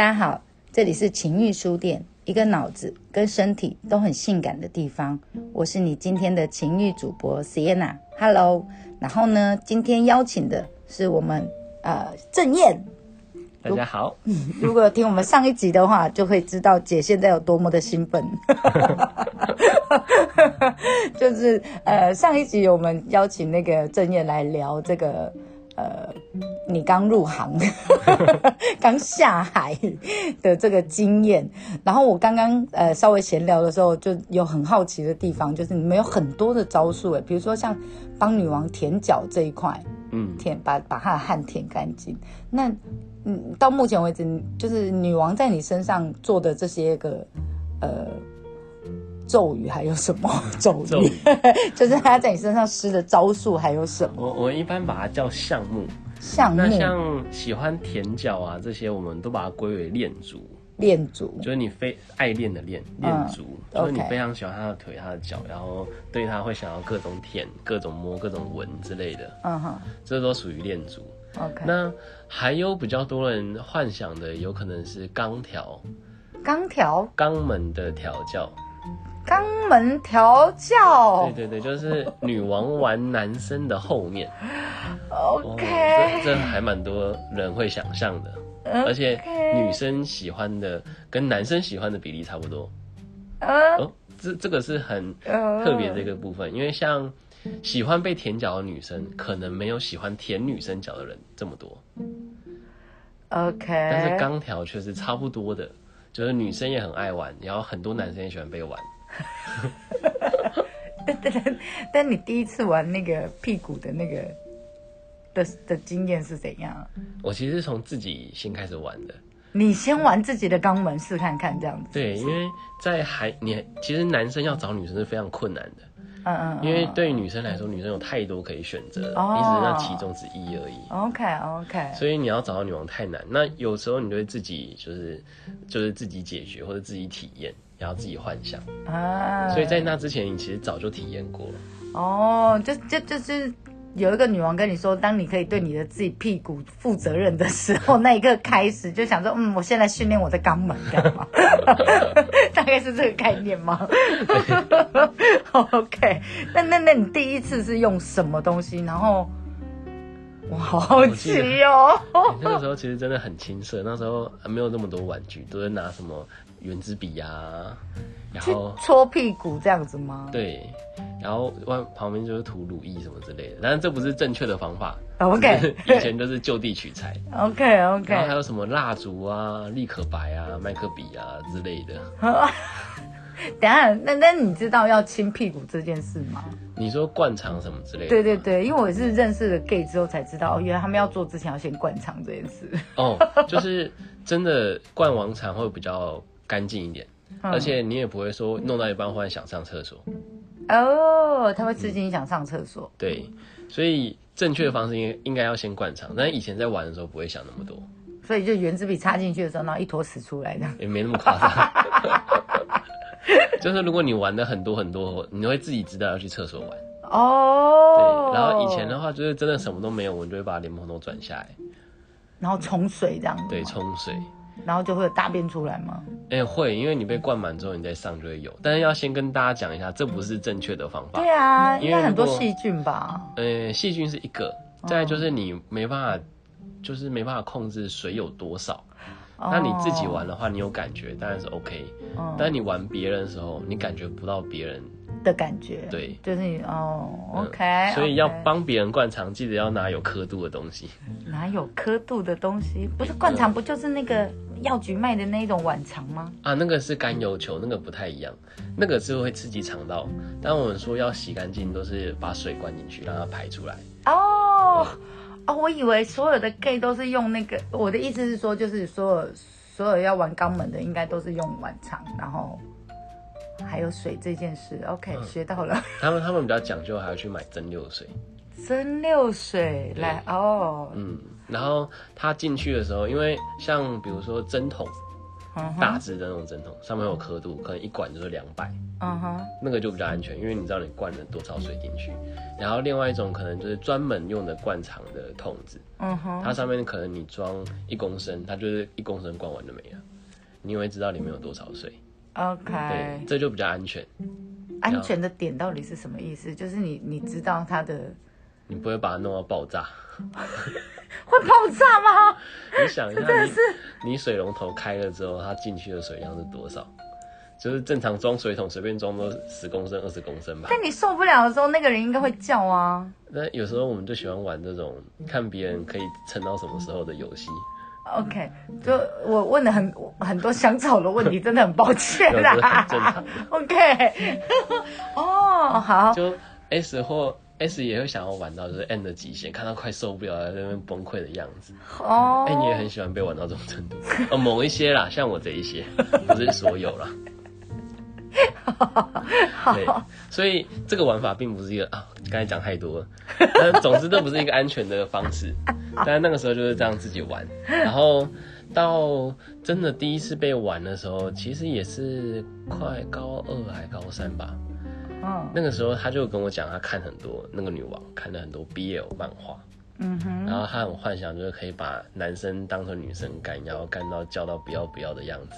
大家好，这里是情欲书店，一个脑子跟身体都很性感的地方。我是你今天的情欲主播 Sienna。Hello，然后呢，今天邀请的是我们呃郑燕。大家好，如果听我们上一集的话，就会知道姐现在有多么的兴奋。就是呃，上一集我们邀请那个郑燕来聊这个呃，你刚入行、刚下海的这个经验。然后我刚刚呃稍微闲聊的时候，就有很好奇的地方，就是你们有很多的招数诶，比如说像帮女王舔脚这一块，嗯，舔把把她的汗舔干净。那嗯，到目前为止，就是女王在你身上做的这些个呃咒语还有什么 咒语？就是她在你身上施的招数还有什么我我一般把它叫项目。项目那像喜欢舔脚啊这些，我们都把它归为恋足，恋足？就是你非爱恋的恋恋足，就是你非常喜欢他的腿、他的脚，然后对他会想要各种舔、各种摸、各种闻之类的，嗯哼这都属于恋足。，OK。那还有比较多人幻想的，有可能是钢条、钢条肛门的调教。肛门调教对对对，就是女王玩男生的后面。哦，，OK，这这还蛮多人会想象的，而且女生喜欢的跟男生喜欢的比例差不多。呃哦，这这个是很呃特别的一个部分，因为像喜欢被舔脚的女生，可能没有喜欢舔女生脚的人这么多，，OK。但是钢条却是差不多的，就是女生也很爱玩，然后很多男生也喜欢被玩。但但但你第一次玩那个屁股的那个的的经验是怎样？我其实是从自己先开始玩的，你先玩自己的肛门试看看，这样子。对，因为在还你其实男生要找女生是非常困难的。嗯嗯嗯。因为对于女生来说，女生有太多可以选择，哦你只是那其中之一而已。OK OK。所以你要找到女王太难。那有时候你就会自己就是就是自己解决或者自己体验，然后自己幻想。啊。所以在那之前，你其实早就体验过了。哦，就就就是有一个女王跟你说，当你可以对你的自己屁股负责任的时候，那一刻开始就想说，嗯，我现在训练我的肛门干嘛？大概是这个概念吗？OK，那那那你第一次是用什么东西？然后我好好奇哦。你那个时候其实真的很青涩，那时候还没有那么多玩具，都是拿什么圆珠笔啊，然后搓屁股这样子吗？对，然后外旁边就是涂乳液什么之类的。但是这不是正确的方法。OK 以前都是就地取材。OK OK，然后还有什么蜡烛啊、立可白啊、麦克笔啊之类的。等下，那那你知道要亲屁股这件事吗？你说灌肠什么之类的？对对对，因为我是认识了 gay 之后才知道，哦，原来他们要做之前要先灌肠这件事。哦，就是真的灌完肠会比较干净一点，嗯而且你也不会说弄到一半忽然想上厕所。哦，他会刺激你想上厕所。对，所以正确的方式应该应该要先灌肠，但以前在玩的时候不会想那么多，所以就圆珠笔插进去的时候，然后一坨屎出来的。也没那么夸张。就是如果你玩的很多很多，你会自己知道要去厕所玩。哦对，，然后以前的话就是真的什么都没有，我们就会把莲蓬头转下来，然后冲水这样子，对，，冲水。然后就会有大便出来吗？哎、会，因为你被灌满之后，你再上就会有。但是要先跟大家讲一下，这不是正确的方法。对啊，因为很多细菌吧？呃，细菌是一个，再来就是你没办法，就是没办法控制水有多少。那你自己玩的话，你有感觉当然是 OK，、哦但你玩别人的时候，你感觉不到别人，的感觉，对就是你哦嗯，OK，所以要帮别人灌肠，记得要拿有刻度的东西。拿有刻度的东西？不是灌肠，不就是那个药局卖的那种碗肠吗？啊，那个是甘油球，那个不太一样，那个是会刺激肠道。但我们说要洗干净，都是把水灌进去，让它排出来。哦，哦，我以为所有的 gay 都是用那个，我的意思是说，就是所有所有要玩肛门的，应该都是用碗肠，然后还有水这件事。OK，、学到了。他们他们比较讲究，还要去买蒸馏水。蒸馏水来哦，嗯，然后它进去的时候，因为像比如说针筒，大只的那种针筒，上面有刻度，可能一管就是两百，嗯哼，那个就比较安全，因为你知道你灌了多少水进去。然后另外一种可能就是专门用的灌肠的筒子，嗯哼，它上面可能你装一公升，它就是一公升灌完就没了，你也会知道里面有多少水。OK，，这就比较安全，安全的点到底是什么意思？就是你你知道它的你不会把它弄到爆炸。会爆炸吗？你想一下，你你水龙头开了之后，它进去的水量是多少？就是正常装水桶随便装都十公升、二十公升吧。但你受不了的时候，那个人应该会叫啊。那有时候我们就喜欢玩这种看别人可以撑到什么时候的游戏，OK，就我问了很很多香草的问题，真的很抱歉啦正常。OK，哦，好，就 S 或 S 也会想要玩到就是 N 的极限，看到快受不了了，在那边崩溃的样子。哦，哎、你也很喜欢被玩到这种程度？哦，某一些啦，像我这一些，不是所有啦。对，所以这个玩法并不是一个啊，刚才讲太多了。但总之，这不是一个安全的方式。但那个时候就是这样自己玩，然后到真的第一次被玩的时候，其实也是快高二还高三吧。嗯那个时候他就跟我讲，他看很多那个女王看了很多 BL 漫画，嗯哼，然后他很幻想就是可以把男生当成女生干，然后干到叫到不要不要的样子。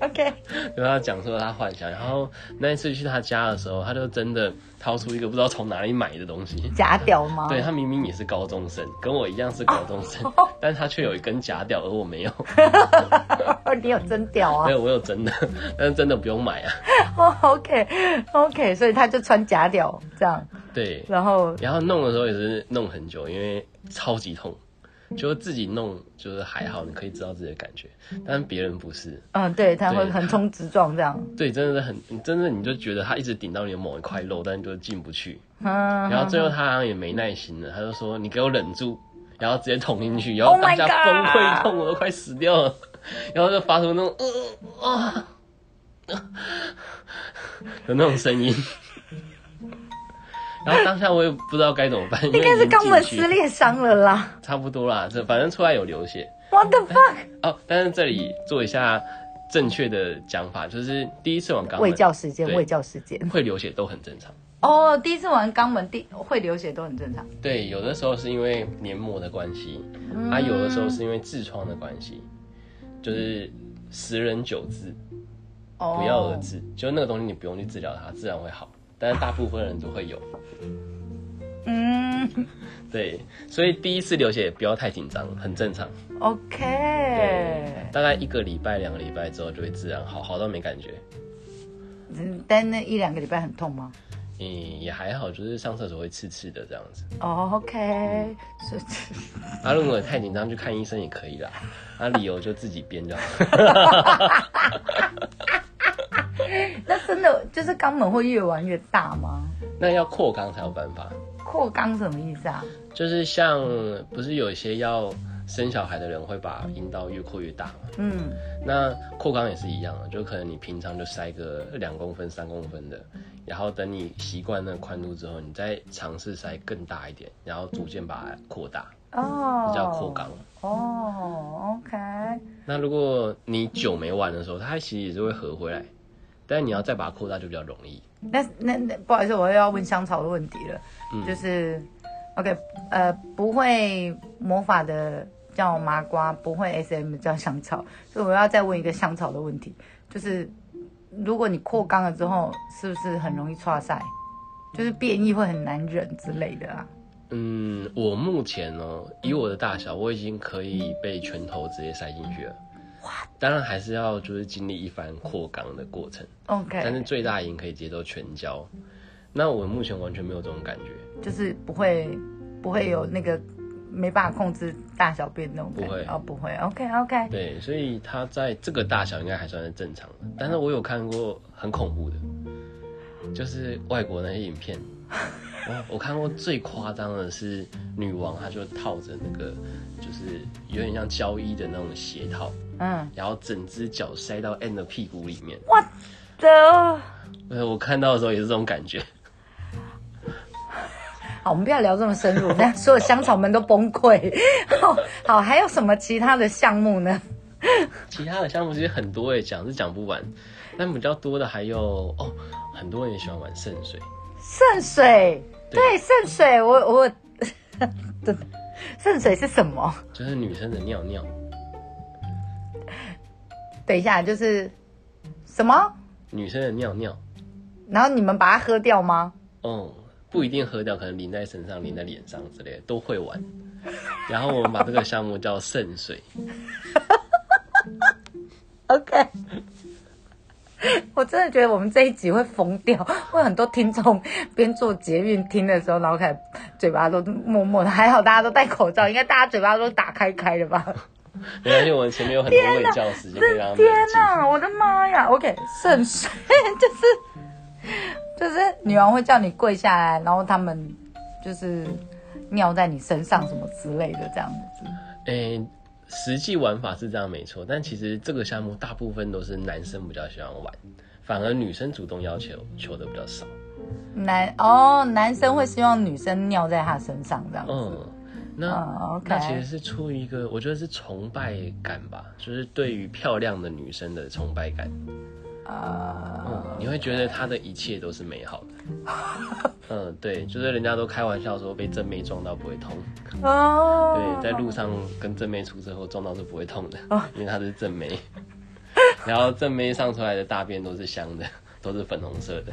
，OK，跟他讲说他幻想，然后那一次去他家的时候，他就真的掏出一个不知道从哪里买的东西。假屌吗？对他明明也是高中生，跟我一样是高中生，但他却有一根假屌，而我没有。你有真屌啊没有，我有真的，但是真的不用买啊。哦？OK，OK，所以他就穿假屌这样，对，然后然后弄的时候也是弄很久，因为超级痛。就自己弄就是还好，你可以知道自己的感觉，但是别人不是。嗯，对，他会横冲直撞这样，对，真的是很，真的你就觉得他一直顶到你的某一块肉，但就进不去。嗯，然后最后他好像也没耐心了，他就说：“你给我忍住。”然后直接捅进去，然后 Oh 当下崩溃痛，我都快死掉了。然后就发出那种呃啊 的那种声音。然后当下我也不知道该怎么办，应应该是肛门撕裂伤了啦。差不多啦，这反正出来有流血 What the fuck？哦。但是这里做一下正确的讲法，就是第一次往肛门喂教时间，对喂教时间。会流血都很正常。哦，第一次玩肛门，第会流血都很正常。对，有的时候是因为黏膜的关系，嗯啊，有的时候是因为痔疮的关系，就是十人九痔，哦，不药而治，就那个东西你不用去治疗它，自然会好。但是大部分人都会有，嗯 对，所以第一次流血不要太紧张，很正常。，OK。大概一个礼拜、两个礼拜之后就会自然好，好到没感觉。嗯，但那一两个礼拜很痛吗？嗯，也还好，就是上厕所会刺刺的这样子。哦，OK，是啊，如果太紧张去看医生也可以啦，啊，理由就自己编就好。那真的就是肛门会越玩越大吗？那要扩肛才有办法。扩肛什么意思啊？就是像不是有一些要生小孩的人会把阴道越扩越大嘛？嗯，那扩肛也是一样的，就可能你平常就塞个两公分、三公分的，然后等你习惯那个宽度之后，你再尝试塞更大一点，然后逐渐把它扩大，哦，这叫扩缸。哦，OK，那如果你酒没完的时候，它其实也是会合回来，但是你要再把它扩大就比较容易。那那那不好意思，我又要问香草的问题了，嗯。就是 OK，呃，不会魔法的叫麻瓜，不会 SM 叫香草，所以我要再问一个香草的问题，就是如果你扩肛了之后，是不是很容易岔塞？就是变异会很难忍之类的啊？嗯，我目前哦，以我的大小，我已经可以被拳头直接塞进去了。哇当然还是要就是经历一番扩肛的过程，OK，但是最大赢可以接受全交。那我目前完全没有这种感觉，就是不会不会有那个没办法控制大小便那种感觉不会哦，不会。OK OK，对，所以他在这个大小应该还算是正常的。但是我有看过很恐怖的，就是外国那些影片，我 我看过最夸张的是女王，她就套着那个就是有点像胶衣的那种鞋套，嗯，然后整只脚塞到 N 的屁股里面。我的。呃，我看到的时候也是这种感觉。我们不要聊这么深入，这样 所有香草们都崩溃。好，好，还有什么其他的项目呢？其他的项目其实很多诶，讲是讲不完。但比较多的还有哦，很多人也喜欢玩圣水。圣水，对对，圣水，我我，圣水是什么？就是女生的尿尿。等一下，就是什么？女生的尿尿，然后你们把它喝掉吗？哦，不一定喝掉，可能淋在身上、淋在脸上之类的都会玩。然后我们把这个项目叫圣水。OK，我真的觉得我们这一集会疯掉，会很多听众边做捷运听的时候，然后开始嘴巴都默默的，还好大家都戴口罩，应该大家嘴巴都打开开的吧？没关系，我们前面有很多位教时间可以让他们天冷静。哪，我的妈呀！OK，圣水 就是就是女王会叫你跪下来，然后他们就是尿在你身上什么之类的这样子。诶、实际玩法是这样没错，但其实这个项目大部分都是男生比较喜欢玩，反而女生主动要求求的比较少。男哦，男生会希望女生尿在他身上这样子。嗯，那、那其实是出于一个我觉得是崇拜感吧，就是对于漂亮的女生的崇拜感。呃，嗯，你会觉得他的一切都是美好的。嗯，对，就是人家都开玩笑说被正妹撞到不会痛，哦，对，在路上跟正妹出车祸撞到是不会痛的，哦因为她是正妹。然后正妹上出来的大便都是香的，都是粉红色的。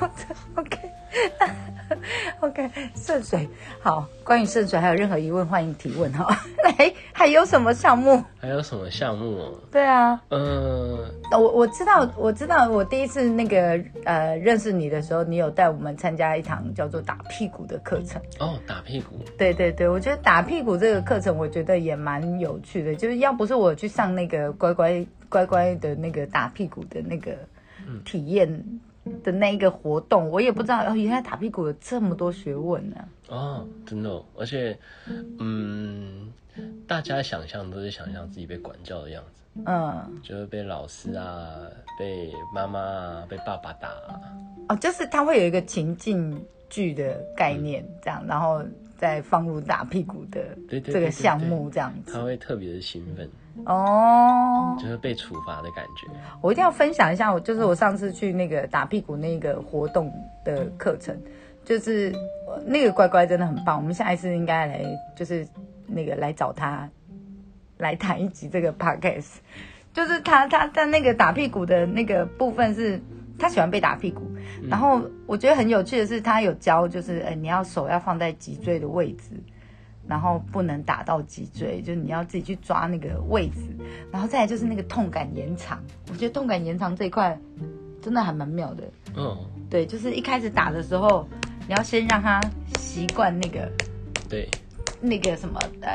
OK OK，圣水好。关于圣水还有任何疑问，欢迎提问哈。来，还有什么项目？还有什么项目哦？对啊，嗯，我我知道，我知道，我第一次那个呃认识你的时候，你有带我们参加一堂叫做打屁股的课程。哦，打屁股，对对对，我觉得打屁股这个课程，我觉得也蛮有趣的。就是要不是我去上那个乖乖乖乖的那个打屁股的那个体验的那一个活动，我也不知道哦，原来打屁股有这么多学问呢、哦，真的、哦，而且，嗯，大家想象都是想象自己被管教的样子，嗯，就是被老师啊、被妈妈啊、被爸爸打、啊，哦，就是他会有一个情境剧的概念，这样，然后再放入打屁股的这个项目，这样子。他会特别的兴奋，哦，就是被处罚的感觉。我一定要分享一下，我就是我上次去那个打屁股那个活动的课程，就是呃那个乖乖真的很棒。我们下一次应该来，就是那个来找他来谈一集这个 podcast。就是他他他那个打屁股的那个部分是，他喜欢被打屁股，然后我觉得很有趣的是，他有教就是，呃，你要手要放在脊椎的位置，然后不能打到脊椎，就是你要自己去抓那个位置，然后再来就是那个痛感延长。我觉得痛感延长这一块真的还蛮妙的。嗯，对，就是一开始打的时候，你要先让他习惯那个对，那个什么呃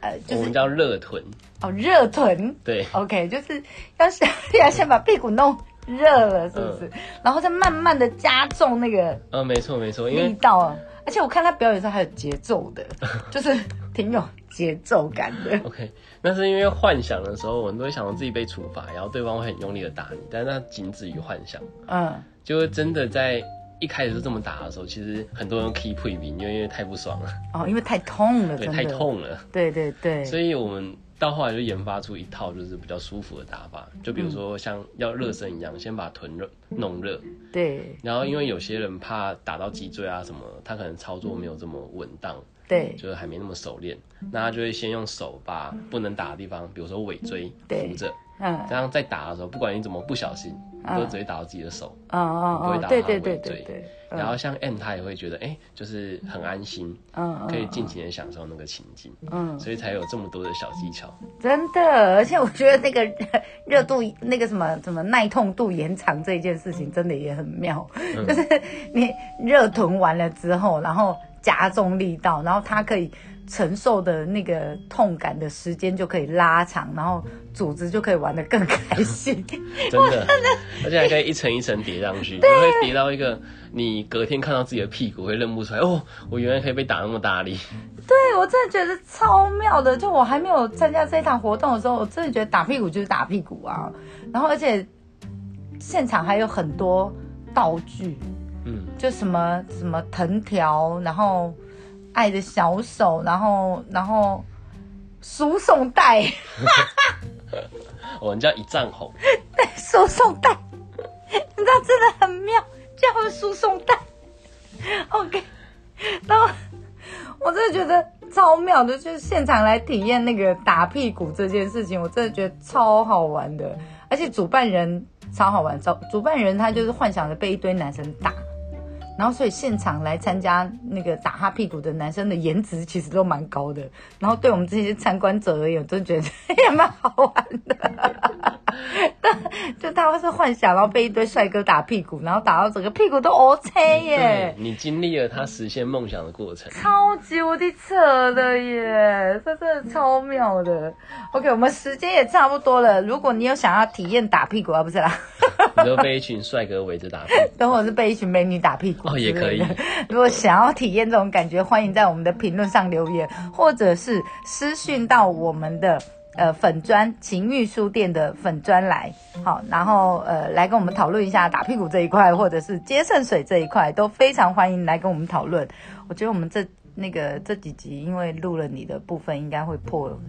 呃，就是我们叫热臀，哦热臀。对，OK，就是要先 要先把屁股弄热了，是不是？然后再慢慢的加重那个呃，没错没错，因为力道啊。而且我看他表演的时候还有节奏的，就是挺有节奏感的。OK，那是因为幻想的时候，我们都会想到自己被处罚，然后对方会很用力的打你，但是那仅止于幻想，嗯，就是真的在一开始就这么打的时候，其实很多人 keep 退兵，因为因为太不爽了，哦，因为太痛了，对，太。痛了，对对对，所以我们到后来就研发出一套就是比较舒服的打法，就比如说像要热身一样，先把臀热弄热，对。然后因为有些人怕打到脊椎啊什么，他可能操作没有这么稳当，对。就是还没那么熟练，那他就会先用手把不能打的地方，比如说尾椎对。扶着，嗯。这样在打的时候，不管你怎么不小心，嗯。都只会打到自己的手。哦哦哦，不会打到对对对尾椎。对对，嗯。然后像 M 他也会觉得，哎、就是很安心，嗯可以尽情的享受那个情境，嗯，所以才有这么多的小技巧。真的，而且我觉得那个 热度、那个什么什么耐痛度延长这一件事情，真的也很妙。嗯。就是你热臀完了之后，然后加重力道，然后它可以承受的那个痛感的时间就可以拉长，然后组织就可以玩得更开心。真的，而且还可以一层一层叠上去，就会叠到一个你隔天看到自己的屁股会认不出来，哦，我原来可以被打那么大力。对我真的觉得超妙的。就我还没有参加这一场活动的时候，我真的觉得打屁股就是打屁股啊。然后而且现场还有很多道具，嗯，就什么什么藤条，然后爱的小手，然后然后输送带，我们叫一丈红，对输送带，你知道真的很妙，叫输送带。OK，然后我真的觉得超妙的，就是现场来体验那个打屁股这件事情，我真的觉得超好玩的，而且主办人超好玩，主主办人他就是幻想着被一堆男生打。然后，所以现场来参加那个打他屁股的男生的颜值其实都蛮高的。然后，对我们这些参观者而言，我真觉得也蛮好玩的。就他会是幻想，然后被一堆帅哥打屁股，然后打到整个屁股都 OK 耶！你经历了他实现梦想的过程，超级无敌扯的耶！这真的超妙的。OK，我们时间也差不多了。如果你有想要体验打屁股啊，不是啦，你就被一群帅哥围着打屁股，等会是被一群美女打屁股哦，也可以。如果想要体验这种感觉，欢迎在我们的评论上留言，或者是私讯到我们的。呃，粉砖情欲书店的粉砖来，好，然后呃，来跟我们讨论一下打屁股这一块，或者是接圣水这一块，都非常欢迎来跟我们讨论。我觉得我们这那个这几集，因为录了你的部分，应该会破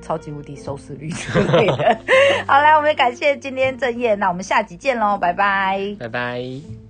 超级无敌收视率之类的。好，来，我们感谢今天正业，那我们下集见喽，拜拜，拜拜。